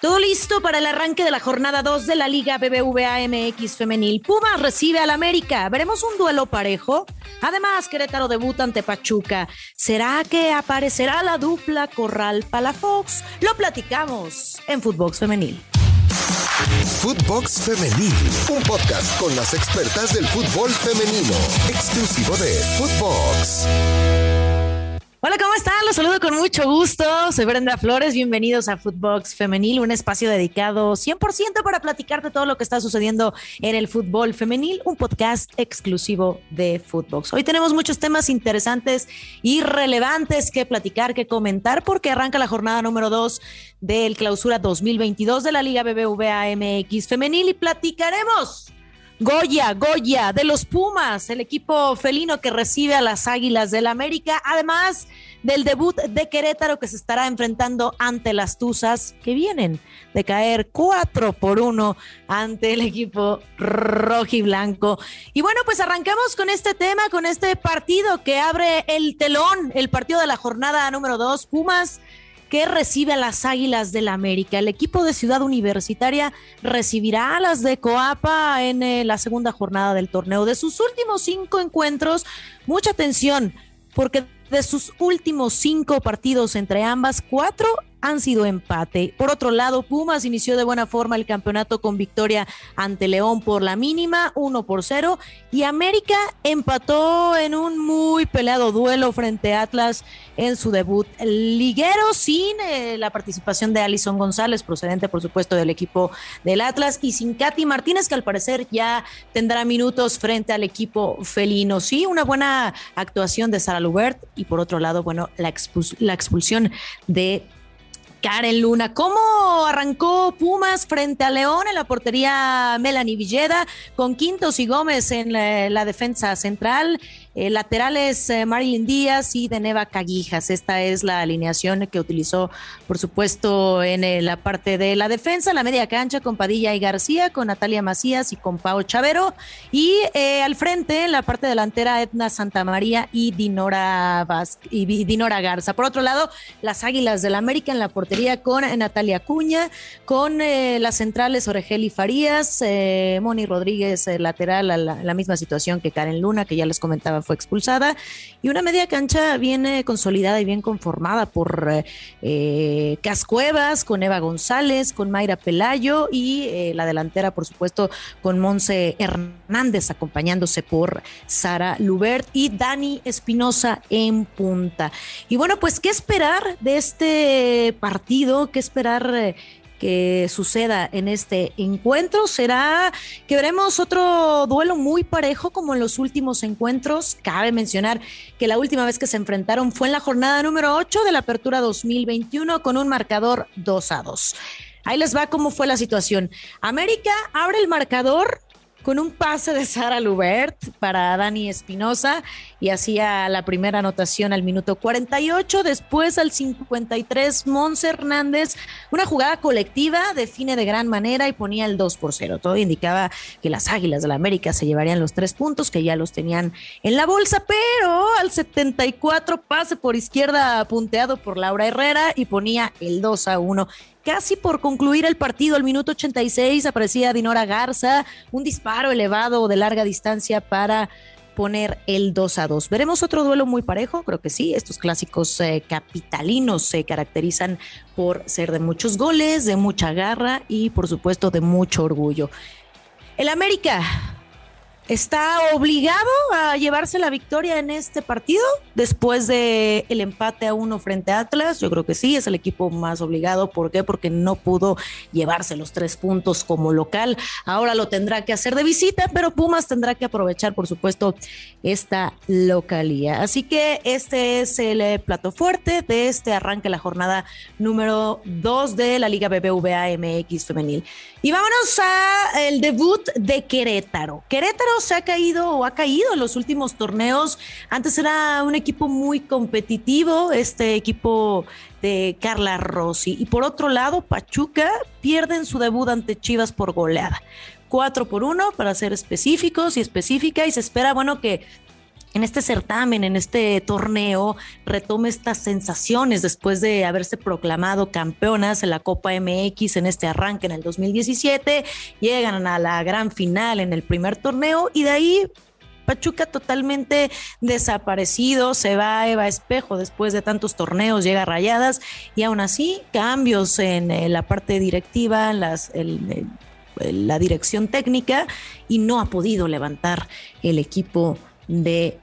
Todo listo para el arranque de la jornada 2 de la Liga BBVA MX Femenil. Pumas recibe al América. Veremos un duelo parejo. Además, Querétaro debuta ante Pachuca. ¿Será que aparecerá la dupla Corral Palafox? Lo platicamos en Footbox Femenil. Footbox Femenil, un podcast con las expertas del fútbol femenino, exclusivo de Footbox. Hola, ¿cómo están? Los saludo con mucho gusto. Soy Brenda Flores. Bienvenidos a Footbox Femenil, un espacio dedicado 100% para platicar de todo lo que está sucediendo en el fútbol femenil, un podcast exclusivo de Footbox. Hoy tenemos muchos temas interesantes y relevantes que platicar, que comentar, porque arranca la jornada número 2 del clausura 2022 de la Liga BBVA MX Femenil y platicaremos Goya, Goya, de los Pumas, el equipo felino que recibe a las Águilas del América, además del debut de Querétaro que se estará enfrentando ante las Tuzas, que vienen de caer 4 por 1 ante el equipo rojiblanco. Y bueno, pues arrancamos con este tema, con este partido que abre el telón, el partido de la jornada número 2, Pumas que recibe a las Águilas del la América. El equipo de Ciudad Universitaria recibirá a las de Coapa en eh, la segunda jornada del torneo. De sus últimos cinco encuentros, mucha atención, porque de sus últimos cinco partidos entre ambas, cuatro han sido empate. Por otro lado, Pumas inició de buena forma el campeonato con victoria ante León por la mínima, 1 por 0, y América empató en un muy peleado duelo frente a Atlas en su debut liguero sin eh, la participación de Alison González, procedente por supuesto del equipo del Atlas, y sin Katy Martínez, que al parecer ya tendrá minutos frente al equipo felino. Sí, una buena actuación de Sara Lubert y por otro lado, bueno, la, la expulsión de Karen Luna. ¿Cómo arrancó Pumas frente a León en la portería Melanie Villeda con Quintos y Gómez en la, defensa central? Eh, laterales eh, Marilyn Díaz y Deneva Caguijas. Esta es la alineación que utilizó, por supuesto, en eh, la parte de la defensa, la media cancha con Padilla y García, con Natalia Macías y con Pau Chavero. Y al frente, en la parte delantera, Edna Santamaría y Dinora, y Dinora Garza. Por otro lado, las Águilas del América en la portería con Natalia Cuña, con las centrales Oregeli Farías, Moni Rodríguez lateral, la, la misma situación que Karen Luna, que ya les comentaba fue expulsada. Y una media cancha bien consolidada y bien conformada por eh, Cascuevas, con Eva González, con Mayra Pelayo y eh, la delantera, por supuesto, con Monse Hernández, acompañándose por Sara Lubert y Dani Espinosa en punta. Y bueno, pues, ¿qué esperar de este partido? ¿Qué esperar? Que suceda en este encuentro. Será que veremos otro duelo muy parejo como en los últimos encuentros. Cabe mencionar que la última vez que se enfrentaron fue en la jornada número 8 de la Apertura 2021 con un marcador 2 a 2. Ahí les va cómo fue la situación. América abre el marcador con un pase de Sara Lubert para Dani Espinosa y hacía la primera anotación al minuto 48, después al 53 Mons Hernández, una jugada colectiva define de gran manera y ponía el 2 por 0. Todo indicaba que las Águilas de la América se llevarían los tres puntos que ya los tenían en la bolsa, pero al 74 pase por izquierda punteado por Laura Herrera y ponía el 2 a 1 casi por concluir el partido, al minuto 86 aparecía Dinora Garza, un disparo elevado de larga distancia para poner el 2 a 2. Veremos otro duelo muy parejo, creo que sí. Estos clásicos eh, capitalinos se caracterizan por ser de muchos goles, de mucha garra y por supuesto de mucho orgullo. El América está obligado a llevarse la victoria en este partido después de el empate a uno frente a Atlas. Yo creo que sí, es el equipo más obligado. ¿Por qué? Porque no pudo llevarse los tres puntos como local. Ahora lo tendrá que hacer de visita, pero Pumas tendrá que aprovechar, por supuesto, esta localía. Así que este es el eh, plato fuerte de este arranque la jornada número 2 de la Liga BBVA MX femenil. Y vámonos a el debut de Querétaro. Querétaro se ha caído o ha caído en los últimos torneos. Antes era un equipo muy competitivo, este equipo de Carla Rossi. Y por otro lado, Pachuca pierde en su debut ante Chivas por goleada. 4 por 1 para ser específicos y específica y se espera, bueno, que en este certamen, en este torneo, retome estas sensaciones después de haberse proclamado campeonas en la Copa MX en este arranque en el 2017, llegan a la gran final en el primer torneo y de ahí Pachuca totalmente desaparecido, se va Eva Espejo después de tantos torneos, llega a Rayadas y aún así cambios en eh, la parte directiva, las, la dirección técnica y no ha podido levantar el equipo de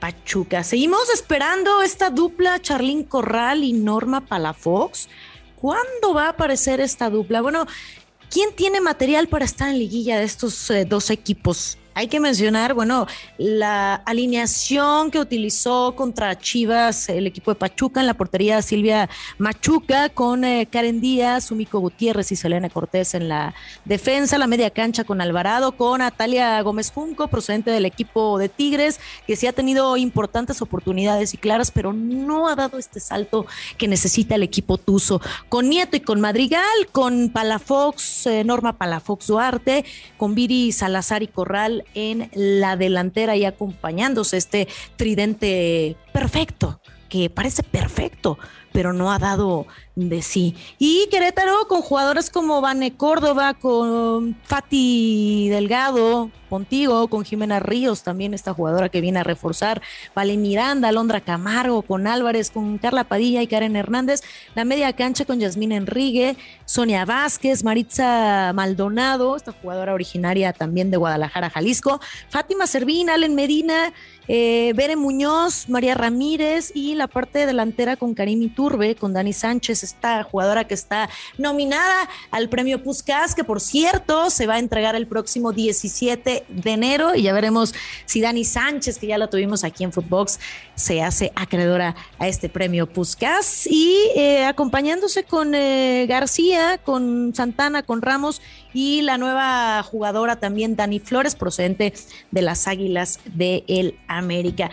Pachuca. Seguimos esperando esta dupla Charlín Corral y Norma Palafox. ¿Cuándo va a aparecer esta dupla? Bueno, ¿quién tiene material para estar en liguilla de estos eh, dos equipos? Hay que mencionar, bueno, la alineación que utilizó contra Chivas el equipo de Pachuca en la portería Silvia Machuca con eh, Karen Díaz, Sumiko Gutiérrez y Selena Cortés en la defensa, la media cancha con Alvarado, con Natalia Gómez Junco, procedente del equipo de Tigres, que sí ha tenido importantes oportunidades y claras, pero no ha dado este salto que necesita el equipo Tuzo. Con Nieto y con Madrigal, con Palafox, eh, Norma Palafox Duarte, con Viri Salazar y Corral en la delantera y acompañándose este tridente perfecto, que parece perfecto, pero no ha dado de sí. Y Querétaro con jugadores como Vane Córdoba, con Fati Delgado, contigo, con Jimena Ríos, también esta jugadora que viene a reforzar, Vale Miranda, Alondra Camargo, con Álvarez, con Carla Padilla y Karen Hernández, la media cancha con Yasmín Enrique, Sonia Vázquez, Maritza Maldonado, esta jugadora originaria también de Guadalajara, Jalisco, Fátima Servín, Allen Medina, eh, Bere Muñoz, María Ramírez y la parte delantera con Karim Iturbe, con Dani Sánchez, esta jugadora que está nominada al premio Puskas, que por cierto se va a entregar el próximo 17 de enero y ya veremos si Dani Sánchez, que ya la tuvimos aquí en Footbox, se hace acreedora a este premio Puskas y eh, acompañándose con eh, García, con Santana, con Ramos y la nueva jugadora también Dani Flores, procedente de las Águilas de el América.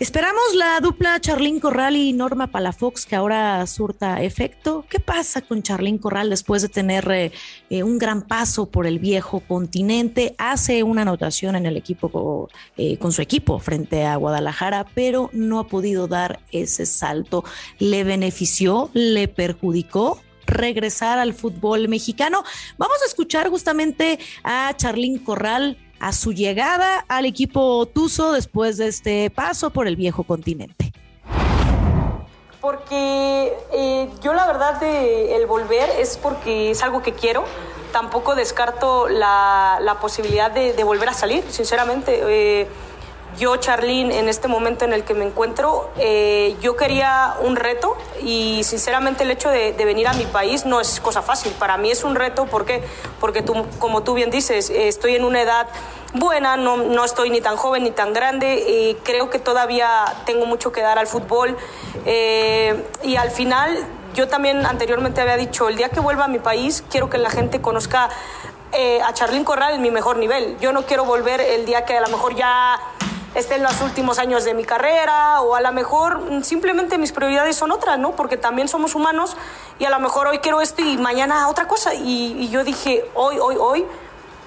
Esperamos la dupla Charlín Corral y Norma Palafox que ahora surta efecto. ¿Qué pasa con Charlín Corral después de tener eh, eh, un gran paso por el viejo continente? Hace una anotación en el equipo eh, con su equipo frente a Guadalajara, pero no ha podido dar ese salto. ¿Le benefició? ¿Le perjudicó? regresar al fútbol mexicano. Vamos a escuchar justamente a Charlín Corral a su llegada al equipo Tuzo después de este paso por el viejo continente? Porque eh, yo la verdad de el volver es porque es algo que quiero. Tampoco descarto la, la posibilidad de, volver a salir, sinceramente. Eh, yo, Charlene, en este momento en el que me encuentro, eh, yo quería un reto y sinceramente el hecho de, venir a mi país no es cosa fácil. Para mí es un reto porque, porque tú, como tú bien dices, estoy en una edad buena, no, no estoy ni tan joven ni tan grande, y creo que todavía tengo mucho que dar al fútbol eh, y al final yo también anteriormente había dicho, el día que vuelva a mi país quiero que la gente conozca eh, a Charlín Corral en mi mejor nivel. Yo no quiero volver el día que a lo mejor ya esté en los últimos años de mi carrera o a lo mejor mm, simplemente mis prioridades son otras, ¿no? Porque también somos humanos y a lo mejor hoy quiero esto y mañana otra cosa. Y, yo dije, hoy, hoy, hoy,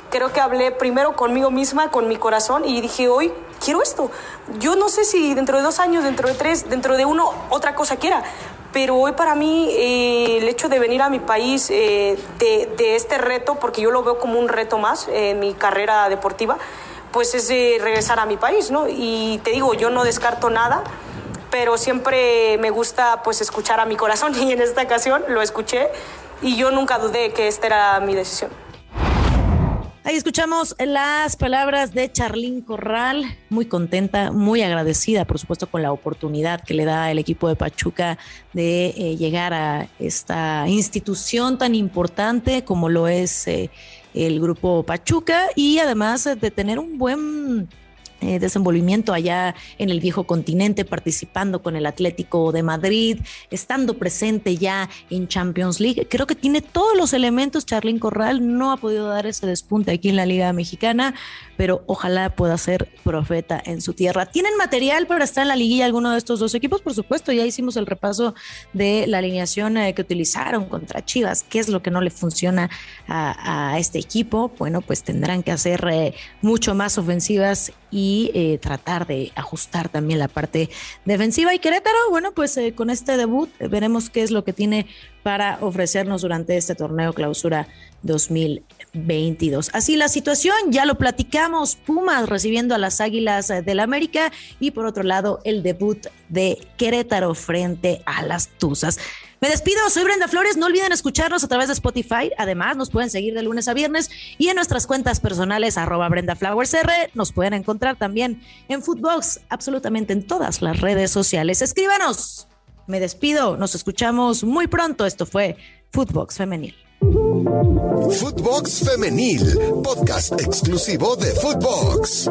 creo que hablé primero conmigo misma, con mi corazón y dije, hoy quiero esto. Yo no sé si dentro de dos años, dentro de tres, dentro de uno, otra cosa quiera. Pero hoy para mí eh, el hecho de venir a mi país, eh, de, de, este reto, porque yo lo veo como un reto más en mi carrera deportiva, pues es regresar a mi país, ¿no? Y te digo, yo no descarto nada, pero siempre me gusta pues escuchar a mi corazón y en esta ocasión lo escuché y yo nunca dudé que esta era mi decisión. Ahí escuchamos las palabras de Charlín Corral, muy contenta, muy agradecida, por supuesto, con la oportunidad que le da el equipo de Pachuca de eh, llegar a esta institución tan importante como lo es eh, el grupo Pachuca y además de tener un buen eh, desenvolvimiento allá en el viejo continente, participando con el Atlético de Madrid, estando presente ya en Champions League. Creo que tiene todos los elementos. Charlín Corral no ha podido dar ese despunte aquí en la Liga Mexicana, pero ojalá pueda ser profeta en su tierra. ¿Tienen material para estar en la liguilla alguno de estos dos equipos? Por supuesto, ya hicimos el repaso de la alineación eh, que utilizaron contra Chivas. ¿Qué es lo que no le funciona a, este equipo? Bueno, pues tendrán que hacer eh, mucho más ofensivas y eh, tratar de ajustar también la parte defensiva. Y Querétaro, bueno, pues eh, con este debut veremos qué es lo que tiene para ofrecernos durante este torneo clausura 2022. Así la situación, ya lo platicamos, Pumas recibiendo a las Águilas del América y por otro lado el debut de Querétaro frente a las Tuzas. Me despido, soy Brenda Flores, no olviden escucharnos a través de Spotify, además nos pueden seguir de lunes a viernes y en nuestras cuentas personales arroba Brenda Flowers R, nos pueden encontrar también en Footbox, absolutamente en todas las redes sociales. Escríbanos. Me despido, nos escuchamos muy pronto, esto fue Footbox Femenil. Footbox Femenil, podcast exclusivo de Footbox.